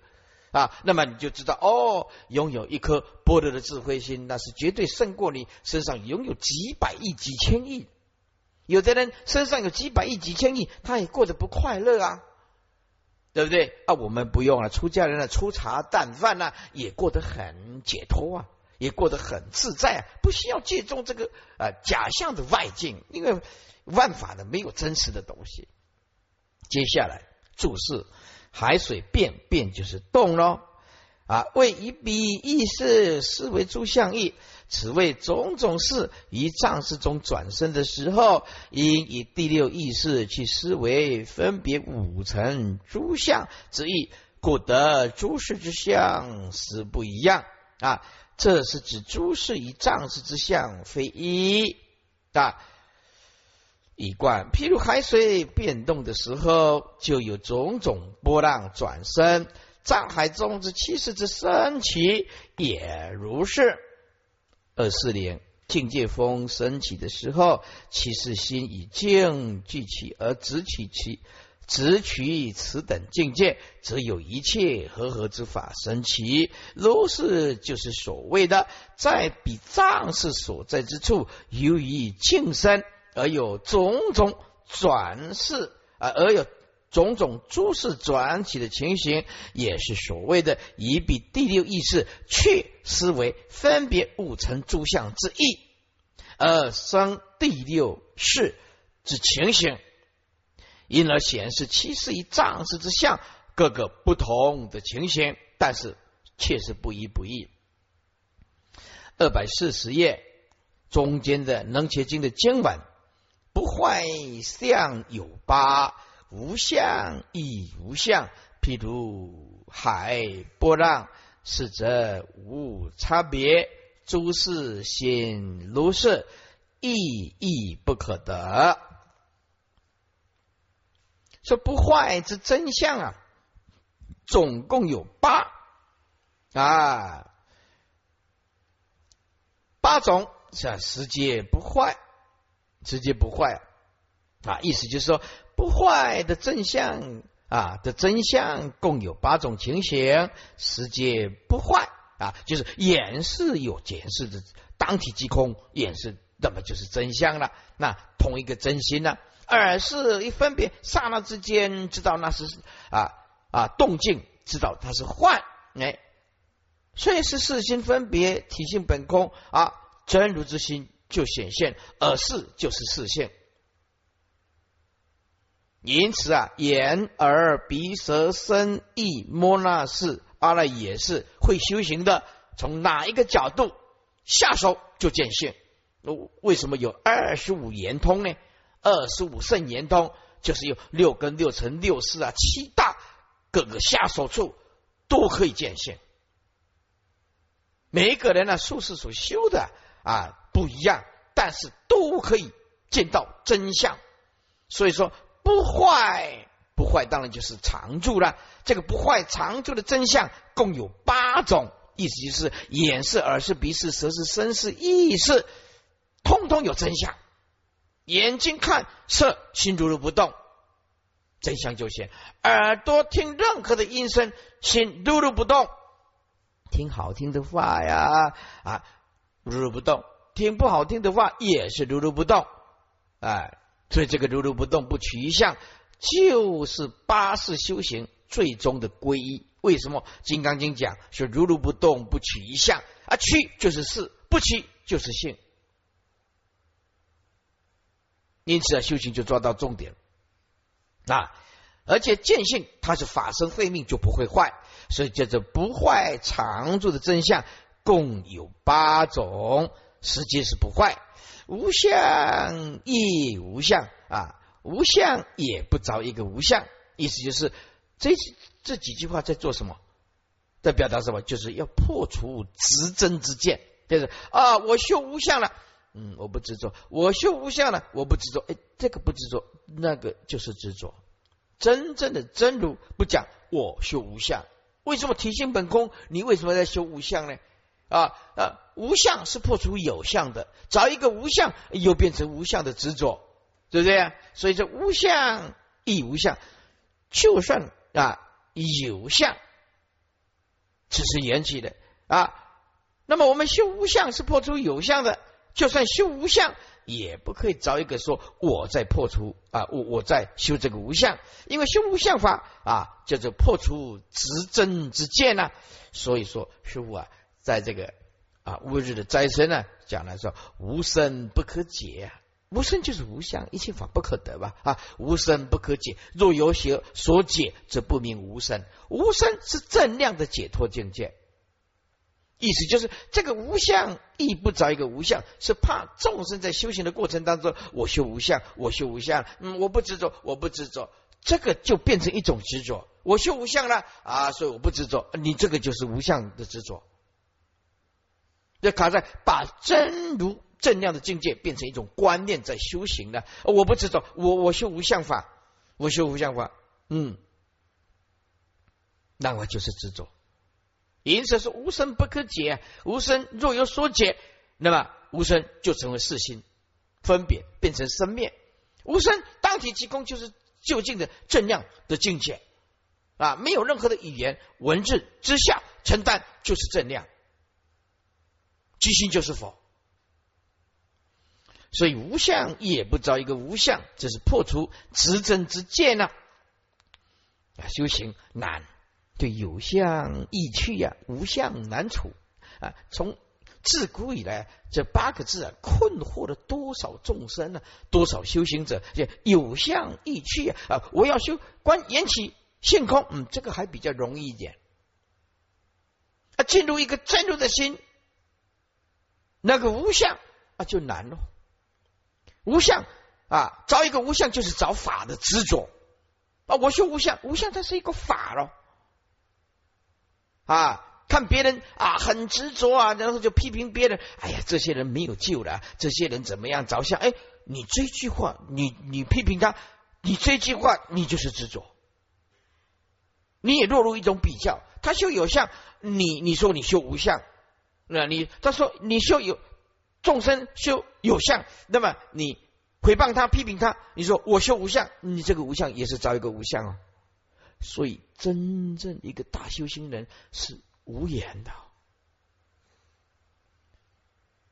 啊。那么你就知道哦，拥有一颗般若的智慧心，那是绝对胜过你身上拥有几百亿、几千亿。有的人身上有几百亿、几千亿，他也过得不快乐啊，对不对？啊，我们不用了，出家人啊，粗茶淡饭呐，也过得很解脱啊。也过得很自在，不需要借重这个啊假象的外境，因为万法的没有真实的东西。接下来注释：海水变变就是动喽啊，为以彼意识思为诸相意，此为种种事于藏识中转生的时候，应以第六意识去思维分别五层诸相之意，故得诸事之相是不一样啊。这是指诸事以藏识之相，非一啊一贯。譬如海水变动的时候，就有种种波浪转生；藏海中之七事之升起，也如是。二四年境界风升起的时候，七事心以静聚起而直起其。直取此等境界，则有一切和合之法生起。如是就是所谓的，在彼藏识所在之处，由于净身而有种种转世啊，而有种种诸事转起的情形，也是所谓的以彼第六意识去思维分别五层诸相之意，而生第六世之情形。因而显示七世以藏识之相，各个不同的情形，但是确实不一不异。二百四十页中间的能切经的经文，不坏相有八，无相亦无相。譬如海波浪，是则无差别。诸事显如是，亦亦不可得。说不坏之真相啊，总共有八啊，八种是世界不坏，世界不坏啊，意思就是说不坏的真相啊的真相共有八种情形，世界不坏啊，就是眼是有解释的当体即空，眼是那么就是真相了，那同一个真心呢？耳是一分别，刹那之间知道那是啊啊动静，知道它是幻，哎，所以是四心分别，体性本空啊，真如之心就显现，耳是就是视线。因此啊，眼、耳、鼻、舌、身、意、摸那是阿赖也是会修行的。从哪一个角度下手就见性？为什么有二十五圆通呢？二十五圣严通就是有六根、六尘、六识啊，七大各个下手处都可以见性。每一个人呢，术士所修的啊不一样，但是都可以见到真相。所以说。不坏，不坏，当然就是常住了。这个不坏常住的真相共有八种，意思就是眼是、耳是、鼻是、舌是、身是、意是，通通有真相。眼睛看色，心如如不动，真相就现；耳朵听任何的音声，心如如不动，听好听的话呀啊，如如不动；听不好听的话，也是如如不动。哎。所以这个如如不动不取一相，就是八世修行最终的归一。为什么《金刚经》讲说如如不动不取一相啊？取就是事，不取就是性。因此啊，修行就抓到重点啊！而且见性它是法身慧命，就不会坏。所以叫做不坏常住的真相，共有八种，实际是不坏。无相亦无相啊，无相也不着一个无相，意思就是这这几句话在做什么？在表达什么？就是要破除执真之见，就是啊，我修无相了，嗯，我不执着；我修无相了，我不执着。哎，这个不执着，那个就是执着。真正的真如不讲我修无相，为什么体性本空？你为什么在修无相呢？啊啊！无相是破除有相的，找一个无相，又变成无相的执着，对不对？所以说无相亦无相，就算啊有相，只是缘起的啊。那么我们修无相是破除有相的，就算修无相，也不可以找一个说我在破除啊，我我在修这个无相，因为修无相法啊叫做破除执真之见呐。所以说师傅啊。在这个啊，吾日的斋生呢，讲来说无生不可解啊，无生就是无相，一切法不可得吧？啊，无生不可解，若有所所解，则不明无生。无生是正量的解脱境界，意思就是这个无相亦不着一个无相，是怕众生在修行的过程当中，我修无相，我修无相，嗯，我不执着，我不执着，这个就变成一种执着。我修无相了啊，所以我不执着，你这个就是无相的执着。要卡在把真如正量的境界变成一种观念在修行呢，我不执着，我我修无相法，我修无相法，嗯，那我就是执着。因此是无生不可解，无生若有所解，那么无生就成为四心分别，变成生灭。无生当体即空，就是究竟的正量的境界啊，没有任何的语言文字之下承担，就是正量。即心就是佛，所以无相也不着一个无相，这是破除执真之见呢。啊，修行难，对有相易去呀，无相难处啊。从自古以来，这八个字啊，困惑了多少众生呢？多少修行者？有相易去呀啊！我要修观缘起性空，嗯，这个还比较容易一点。啊，进入一个真如的心。那个无相啊，就难了。无相啊，找一个无相就是找法的执着啊。我修无相，无相它是一个法咯。啊。看别人啊，很执着啊，然后就批评别人。哎呀，这些人没有救了，这些人怎么样着相？哎，你这句话，你你批评他，你这句话，你就是执着，你也落入一种比较。他修有相，你你说你修无相。那你他说你修有众生修有相，那么你诽谤他批评他，你说我修无相，你这个无相也是找一个无相啊。所以真正一个大修行人是无言的，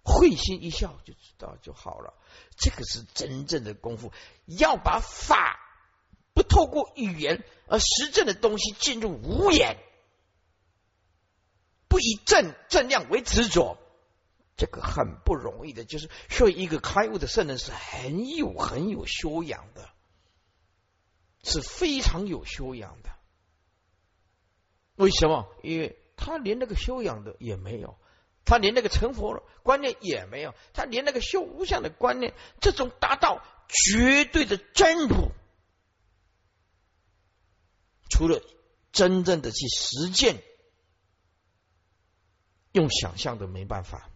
会心一笑就知道就好了。这个是真正的功夫，要把法不透过语言而实证的东西进入无言。不以正正量为执着，这个很不容易的，就是说一个开悟的圣人是很有很有修养的，是非常有修养的。为什么？因为他连那个修养的也没有，他连那个成佛观念也没有，他连那个修无相的观念，这种达到绝对的真如，除了真正的去实践，用想象的没办法。